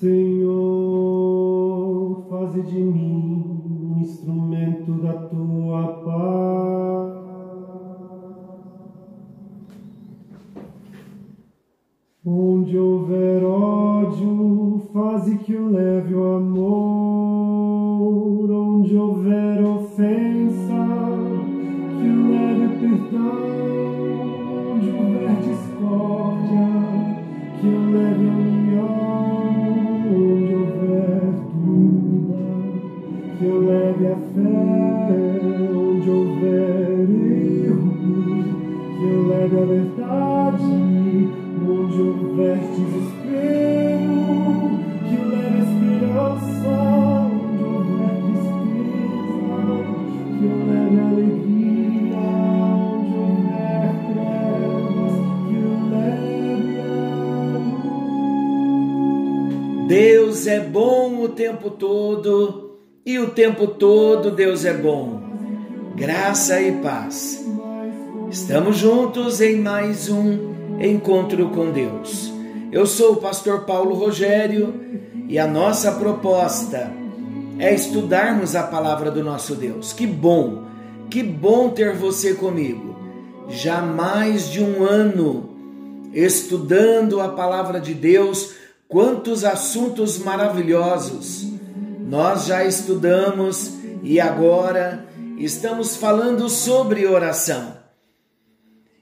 Senhor, faze de mim um instrumento da tua paz. A verdade onde houver desespero, que eu leve a esperança, onde houver tristeza, que leve alegria, onde houver trevas, que leve a. Deus é bom o tempo todo e o tempo todo Deus é bom. Graça e paz. Estamos juntos em mais um encontro com Deus. Eu sou o pastor Paulo Rogério e a nossa proposta é estudarmos a palavra do nosso Deus. Que bom, que bom ter você comigo. Já mais de um ano estudando a palavra de Deus, quantos assuntos maravilhosos nós já estudamos e agora estamos falando sobre oração.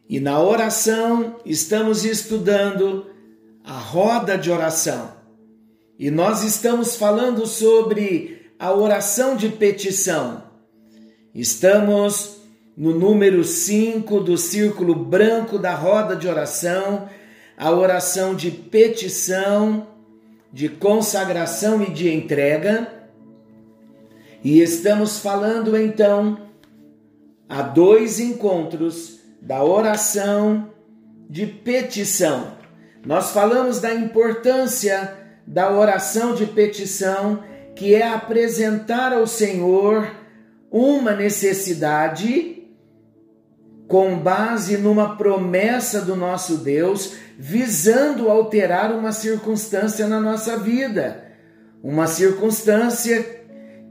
E na oração estamos estudando a roda de oração. E nós estamos falando sobre a oração de petição. Estamos no número 5 do círculo branco da roda de oração, a oração de petição, de consagração e de entrega. E estamos falando então a dois encontros da oração de petição. Nós falamos da importância da oração de petição, que é apresentar ao Senhor uma necessidade com base numa promessa do nosso Deus, visando alterar uma circunstância na nossa vida. Uma circunstância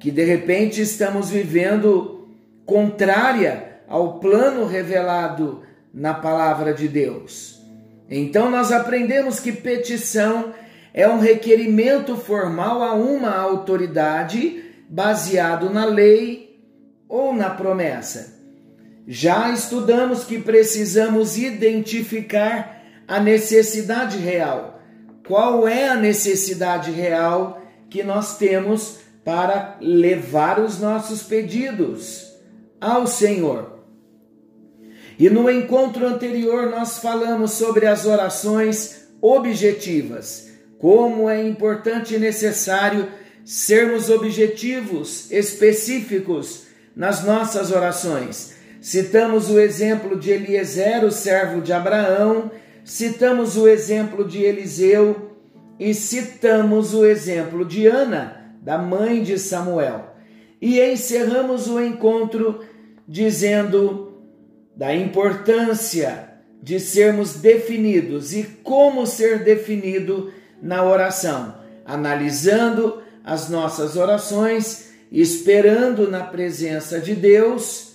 que de repente estamos vivendo contrária ao plano revelado na palavra de Deus. Então nós aprendemos que petição é um requerimento formal a uma autoridade baseado na lei ou na promessa. Já estudamos que precisamos identificar a necessidade real. Qual é a necessidade real que nós temos para levar os nossos pedidos ao Senhor? E no encontro anterior nós falamos sobre as orações objetivas, como é importante e necessário sermos objetivos, específicos nas nossas orações. Citamos o exemplo de Eliezer, o servo de Abraão, citamos o exemplo de Eliseu e citamos o exemplo de Ana, da mãe de Samuel. E encerramos o encontro dizendo da importância de sermos definidos e como ser definido na oração, analisando as nossas orações, esperando na presença de Deus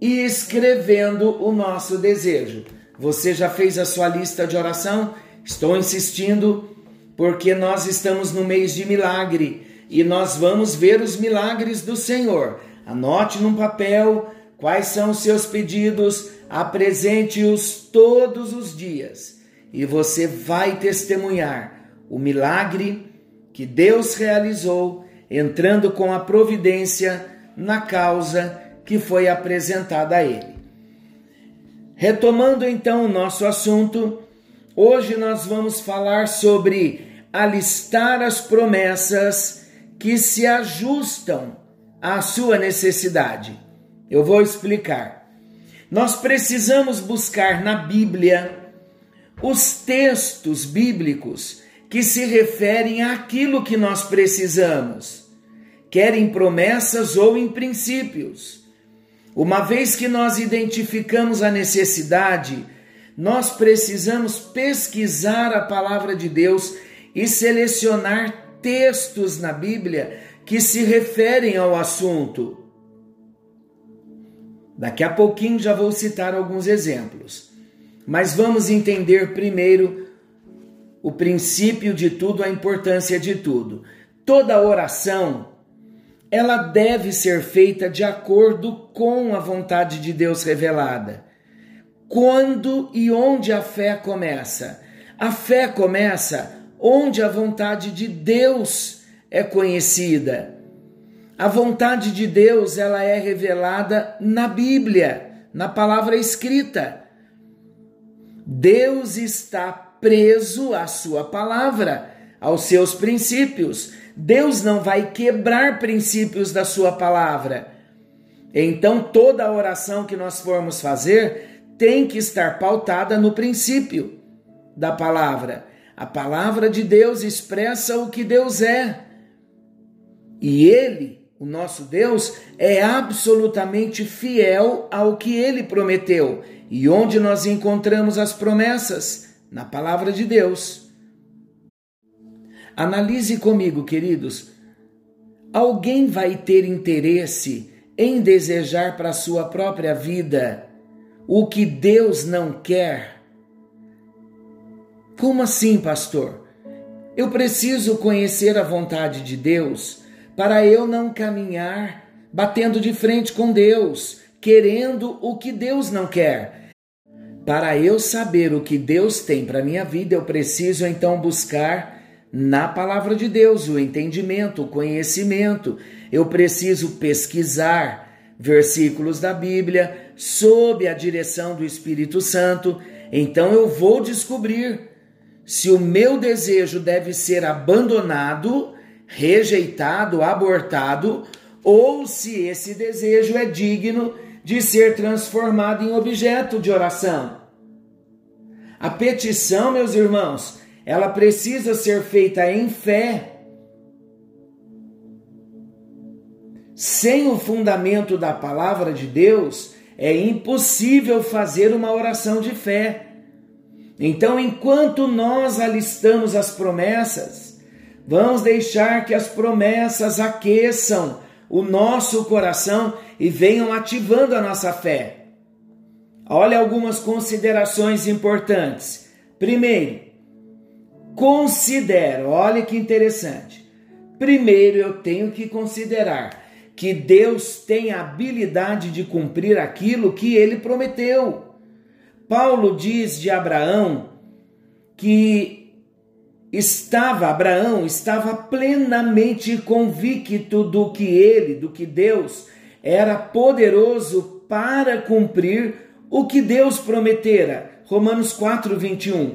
e escrevendo o nosso desejo. Você já fez a sua lista de oração? Estou insistindo porque nós estamos no mês de milagre e nós vamos ver os milagres do Senhor. Anote num papel Quais são os seus pedidos? Apresente-os todos os dias e você vai testemunhar o milagre que Deus realizou, entrando com a providência na causa que foi apresentada a Ele. Retomando então o nosso assunto, hoje nós vamos falar sobre alistar as promessas que se ajustam à sua necessidade. Eu vou explicar. Nós precisamos buscar na Bíblia os textos bíblicos que se referem àquilo que nós precisamos, quer em promessas ou em princípios. Uma vez que nós identificamos a necessidade, nós precisamos pesquisar a palavra de Deus e selecionar textos na Bíblia que se referem ao assunto. Daqui a pouquinho já vou citar alguns exemplos. Mas vamos entender primeiro o princípio de tudo, a importância de tudo. Toda oração ela deve ser feita de acordo com a vontade de Deus revelada. Quando e onde a fé começa? A fé começa onde a vontade de Deus é conhecida. A vontade de Deus, ela é revelada na Bíblia, na palavra escrita. Deus está preso à sua palavra, aos seus princípios. Deus não vai quebrar princípios da sua palavra. Então toda oração que nós formos fazer tem que estar pautada no princípio da palavra. A palavra de Deus expressa o que Deus é. E ele, o nosso Deus, é absolutamente fiel ao que ele prometeu. E onde nós encontramos as promessas? Na palavra de Deus. Analise comigo, queridos. Alguém vai ter interesse em desejar para sua própria vida o que Deus não quer? Como assim, pastor? Eu preciso conhecer a vontade de Deus para eu não caminhar batendo de frente com Deus, querendo o que Deus não quer. Para eu saber o que Deus tem para minha vida, eu preciso então buscar na palavra de Deus o entendimento, o conhecimento. Eu preciso pesquisar versículos da Bíblia sob a direção do Espírito Santo. Então eu vou descobrir se o meu desejo deve ser abandonado rejeitado, abortado, ou se esse desejo é digno de ser transformado em objeto de oração. A petição, meus irmãos, ela precisa ser feita em fé. Sem o fundamento da palavra de Deus, é impossível fazer uma oração de fé. Então, enquanto nós alistamos as promessas, Vamos deixar que as promessas aqueçam o nosso coração e venham ativando a nossa fé. Olha algumas considerações importantes. Primeiro, considero, olha que interessante. Primeiro eu tenho que considerar que Deus tem a habilidade de cumprir aquilo que ele prometeu. Paulo diz de Abraão que estava, Abraão estava plenamente convicto do que ele, do que Deus era poderoso para cumprir o que Deus prometera. Romanos 4, 21.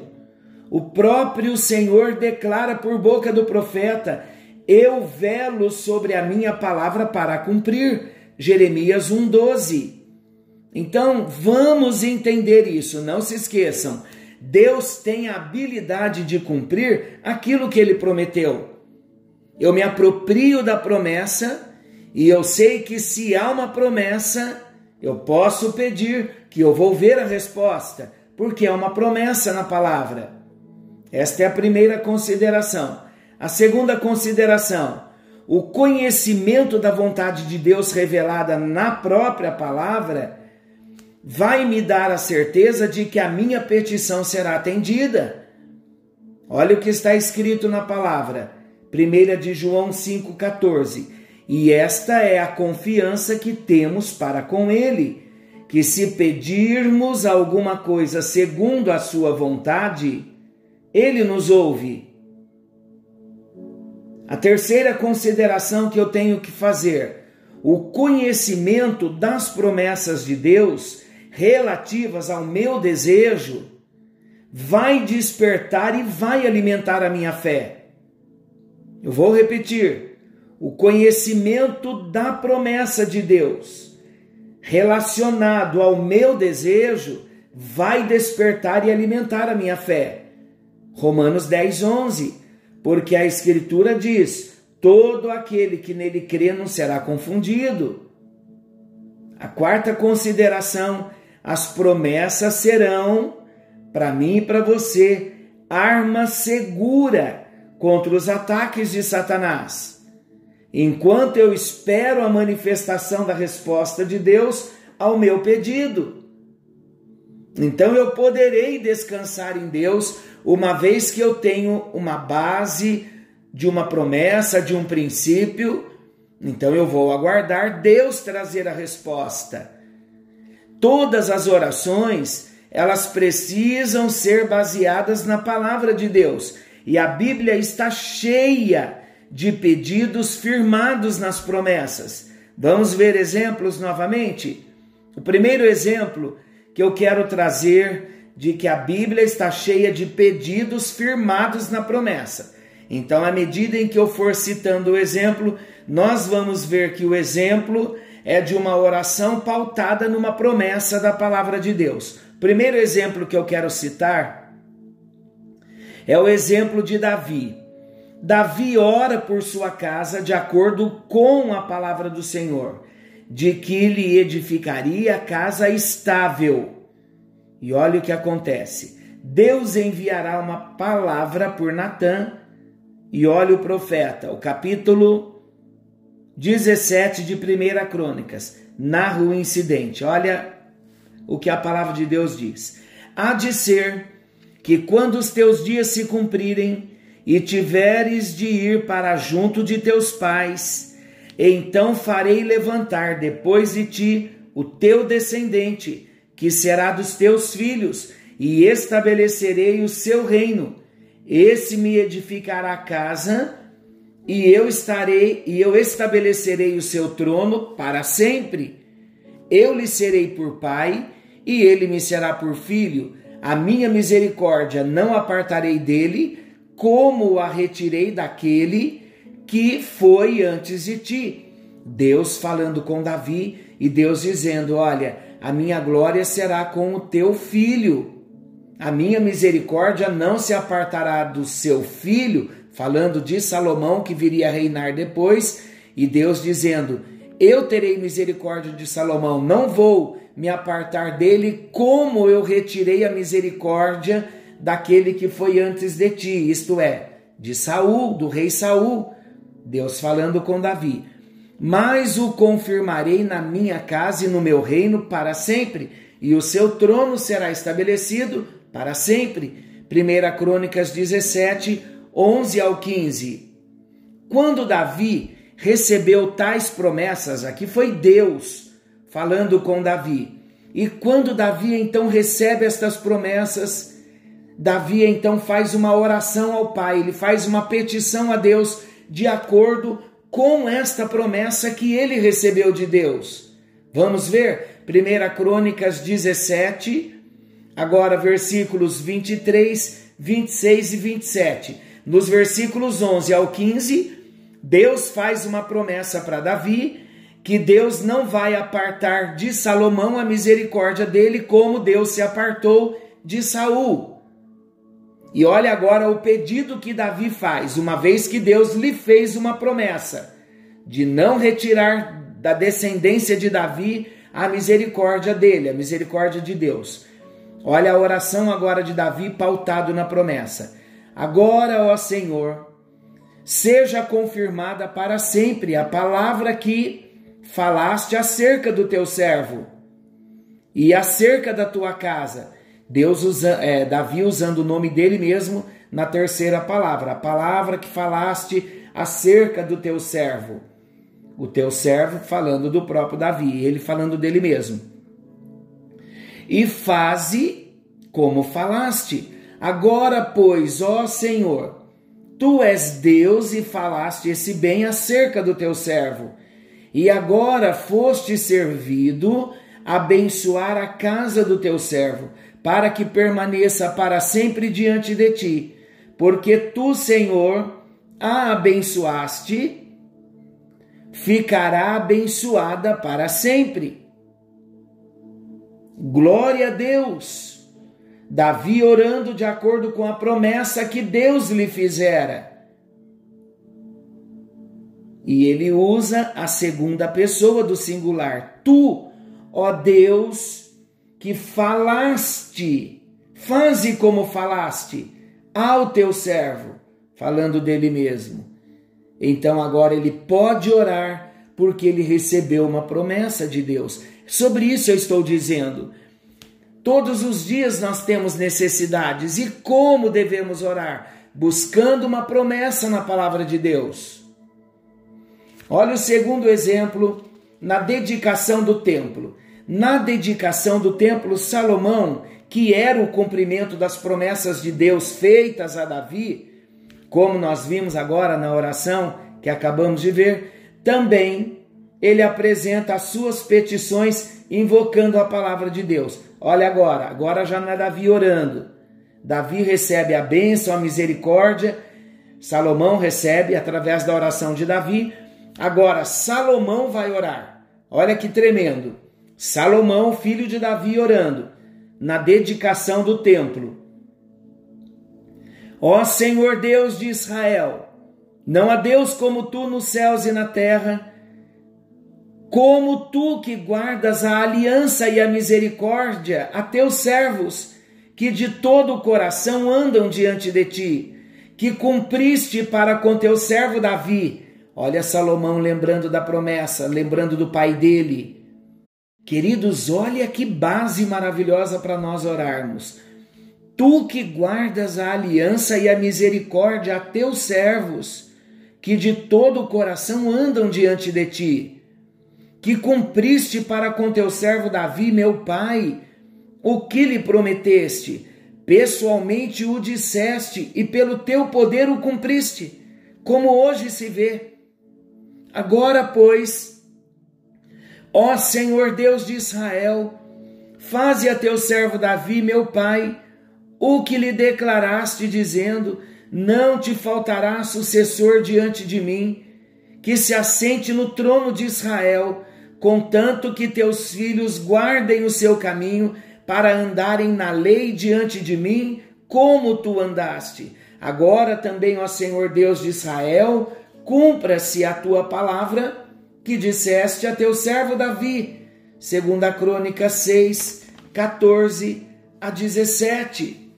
O próprio Senhor declara por boca do profeta: Eu velo sobre a minha palavra para cumprir. Jeremias 1,12. Então vamos entender isso, não se esqueçam. Deus tem a habilidade de cumprir aquilo que ele prometeu. Eu me aproprio da promessa e eu sei que se há uma promessa, eu posso pedir que eu vou ver a resposta, porque é uma promessa na palavra. Esta é a primeira consideração. A segunda consideração, o conhecimento da vontade de Deus revelada na própria palavra vai me dar a certeza de que a minha petição será atendida. Olha o que está escrito na palavra, 1 de João 5,14. E esta é a confiança que temos para com Ele, que se pedirmos alguma coisa segundo a Sua vontade, Ele nos ouve. A terceira consideração que eu tenho que fazer: o conhecimento das promessas de Deus relativas ao meu desejo, vai despertar e vai alimentar a minha fé. Eu vou repetir: o conhecimento da promessa de Deus relacionado ao meu desejo vai despertar e alimentar a minha fé. Romanos 10, 11. Porque a Escritura diz: todo aquele que nele crê não será confundido. A quarta consideração as promessas serão, para mim e para você, arma segura contra os ataques de Satanás. Enquanto eu espero a manifestação da resposta de Deus ao meu pedido. Então eu poderei descansar em Deus, uma vez que eu tenho uma base de uma promessa, de um princípio. Então eu vou aguardar Deus trazer a resposta. Todas as orações, elas precisam ser baseadas na palavra de Deus. E a Bíblia está cheia de pedidos firmados nas promessas. Vamos ver exemplos novamente? O primeiro exemplo que eu quero trazer de que a Bíblia está cheia de pedidos firmados na promessa. Então, à medida em que eu for citando o exemplo, nós vamos ver que o exemplo é de uma oração pautada numa promessa da palavra de Deus. Primeiro exemplo que eu quero citar é o exemplo de Davi. Davi ora por sua casa de acordo com a palavra do Senhor de que lhe edificaria casa estável. E olha o que acontece. Deus enviará uma palavra por Natã, e olha o profeta, o capítulo 17 de 1 Crônicas, narra o incidente. Olha o que a palavra de Deus diz. Há de ser que quando os teus dias se cumprirem e tiveres de ir para junto de teus pais, então farei levantar depois de ti o teu descendente, que será dos teus filhos, e estabelecerei o seu reino. Esse me edificará casa, e eu estarei e eu estabelecerei o seu trono para sempre. Eu lhe serei por pai, e ele me será por filho. A minha misericórdia não apartarei dele, como a retirei daquele que foi antes de ti. Deus falando com Davi e Deus dizendo: Olha, a minha glória será com o teu filho. A minha misericórdia não se apartará do seu filho, falando de Salomão que viria a reinar depois, e Deus dizendo: Eu terei misericórdia de Salomão, não vou me apartar dele, como eu retirei a misericórdia daquele que foi antes de ti, isto é, de Saul, do rei Saul. Deus falando com Davi: Mas o confirmarei na minha casa e no meu reino para sempre, e o seu trono será estabelecido para sempre. 1 Crônicas 17, 11 ao 15. Quando Davi recebeu tais promessas, aqui foi Deus falando com Davi. E quando Davi então recebe estas promessas, Davi então faz uma oração ao Pai, ele faz uma petição a Deus de acordo com esta promessa que ele recebeu de Deus. Vamos ver 1 Crônicas 17, agora versículos 23, 26 e 27. Nos versículos 11 ao 15, Deus faz uma promessa para Davi que Deus não vai apartar de Salomão a misericórdia dele como Deus se apartou de Saul. E olha agora o pedido que Davi faz, uma vez que Deus lhe fez uma promessa de não retirar da descendência de Davi a misericórdia dele, a misericórdia de Deus. Olha a oração agora de Davi pautado na promessa. Agora, ó Senhor, seja confirmada para sempre a palavra que falaste acerca do teu servo e acerca da tua casa Deus usa, é, Davi usando o nome dele mesmo na terceira palavra, a palavra que falaste acerca do teu servo. O teu servo falando do próprio Davi, ele falando dele mesmo. E faze como falaste. Agora, pois, ó Senhor, tu és Deus e falaste esse bem acerca do teu servo. E agora foste servido abençoar a casa do teu servo para que permaneça para sempre diante de ti, porque tu, Senhor, a abençoaste, ficará abençoada para sempre. Glória a Deus! Davi orando de acordo com a promessa que Deus lhe fizera. E ele usa a segunda pessoa do singular. Tu, ó Deus, que falaste, faze como falaste ao teu servo, falando dele mesmo. Então agora ele pode orar porque ele recebeu uma promessa de Deus. Sobre isso eu estou dizendo. Todos os dias nós temos necessidades e como devemos orar? Buscando uma promessa na palavra de Deus. Olha o segundo exemplo na dedicação do templo. Na dedicação do templo, Salomão, que era o cumprimento das promessas de Deus feitas a Davi, como nós vimos agora na oração que acabamos de ver, também ele apresenta as suas petições invocando a palavra de Deus. Olha agora, agora já não é Davi orando. Davi recebe a bênção, a misericórdia, Salomão recebe através da oração de Davi. Agora, Salomão vai orar. Olha que tremendo. Salomão, filho de Davi, orando na dedicação do templo. Ó Senhor Deus de Israel, não há Deus como tu nos céus e na terra como tu que guardas a aliança e a misericórdia a teus servos, que de todo o coração andam diante de ti, que cumpriste para com teu servo Davi. Olha Salomão lembrando da promessa, lembrando do pai dele. Queridos, olha que base maravilhosa para nós orarmos. Tu que guardas a aliança e a misericórdia a teus servos, que de todo o coração andam diante de ti que cumpriste para com teu servo Davi, meu pai, o que lhe prometeste. Pessoalmente o disseste e pelo teu poder o cumpriste, como hoje se vê. Agora, pois, ó Senhor Deus de Israel, faze a teu servo Davi, meu pai, o que lhe declaraste, dizendo: Não te faltará sucessor diante de mim, que se assente no trono de Israel contanto que teus filhos guardem o seu caminho para andarem na lei diante de mim, como tu andaste. Agora também, ó Senhor Deus de Israel, cumpra-se a tua palavra que disseste a teu servo Davi. Segunda Crônica 6, 14 a 17.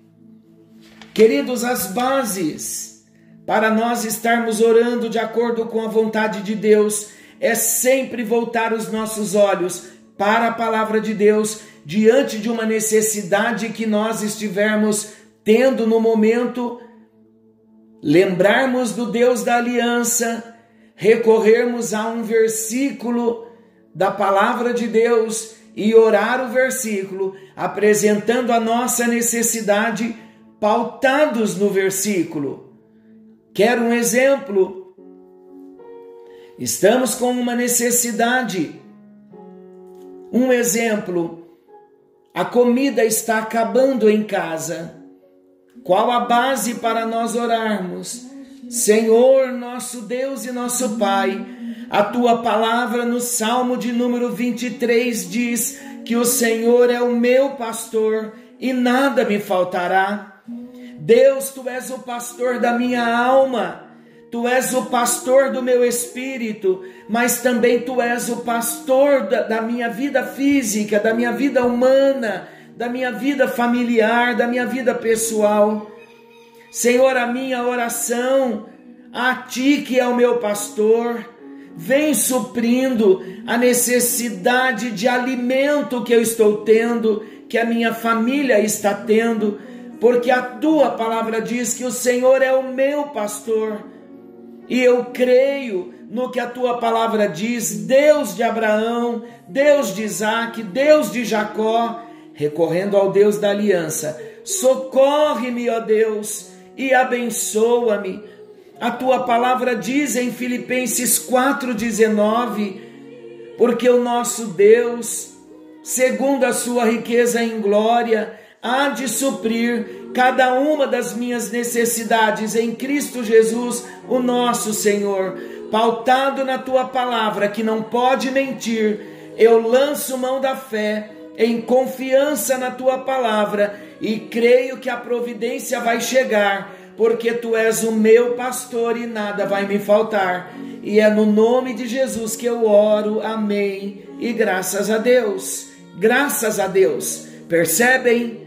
Queridos, as bases para nós estarmos orando de acordo com a vontade de Deus é sempre voltar os nossos olhos para a palavra de Deus diante de uma necessidade que nós estivermos tendo no momento, lembrarmos do Deus da aliança, recorrermos a um versículo da palavra de Deus e orar o versículo, apresentando a nossa necessidade pautados no versículo. Quero um exemplo Estamos com uma necessidade. Um exemplo: a comida está acabando em casa. Qual a base para nós orarmos? Senhor, nosso Deus e nosso Pai, a tua palavra no Salmo de número 23 diz que o Senhor é o meu pastor e nada me faltará. Deus, tu és o pastor da minha alma. Tu és o pastor do meu espírito, mas também tu és o pastor da, da, minha vida física, da minha vida humana, da minha vida familiar, da minha vida pessoal. Senhor, a minha oração a ti que é o meu pastor, vem suprindo a necessidade de alimento que eu estou tendo, que a minha família está tendo, porque a tua palavra diz que o Senhor é o meu pastor e eu creio no que a tua palavra diz, Deus de Abraão, Deus de Isaac, Deus de Jacó, recorrendo ao Deus da aliança. Socorre-me, ó Deus, e abençoa-me. A tua palavra diz em Filipenses 4,19: porque o nosso Deus, segundo a sua riqueza em glória, há de suprir cada uma das minhas necessidades em Cristo Jesus, o nosso Senhor. Pautado na tua palavra, que não pode mentir, eu lanço mão da fé em confiança na tua palavra e creio que a providência vai chegar, porque tu és o meu pastor e nada vai me faltar. E é no nome de Jesus que eu oro. Amém. E graças a Deus. Graças a Deus. Percebem?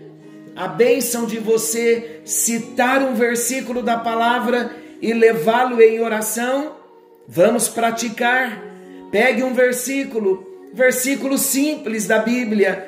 A bênção de você citar um versículo da palavra e levá-lo em oração? Vamos praticar. Pegue um versículo, versículo simples da Bíblia,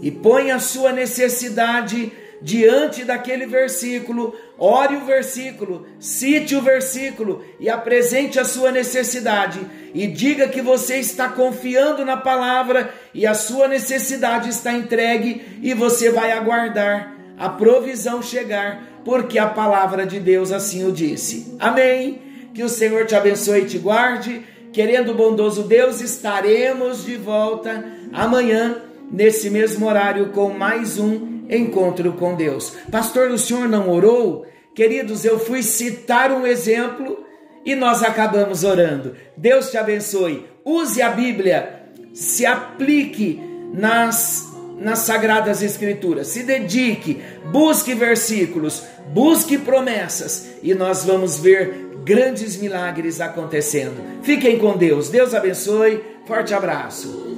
e põe a sua necessidade diante daquele versículo, ore o versículo, cite o versículo e apresente a sua necessidade e diga que você está confiando na palavra e a sua necessidade está entregue e você vai aguardar a provisão chegar, porque a palavra de Deus assim o disse. Amém. Que o Senhor te abençoe e te guarde. Querendo o bondoso Deus, estaremos de volta amanhã nesse mesmo horário com mais um encontro com Deus. Pastor, o senhor não orou? Queridos, eu fui citar um exemplo e nós acabamos orando. Deus te abençoe. Use a Bíblia, se aplique nas nas sagradas escrituras. Se dedique, busque versículos, busque promessas e nós vamos ver grandes milagres acontecendo. Fiquem com Deus. Deus abençoe. Forte abraço.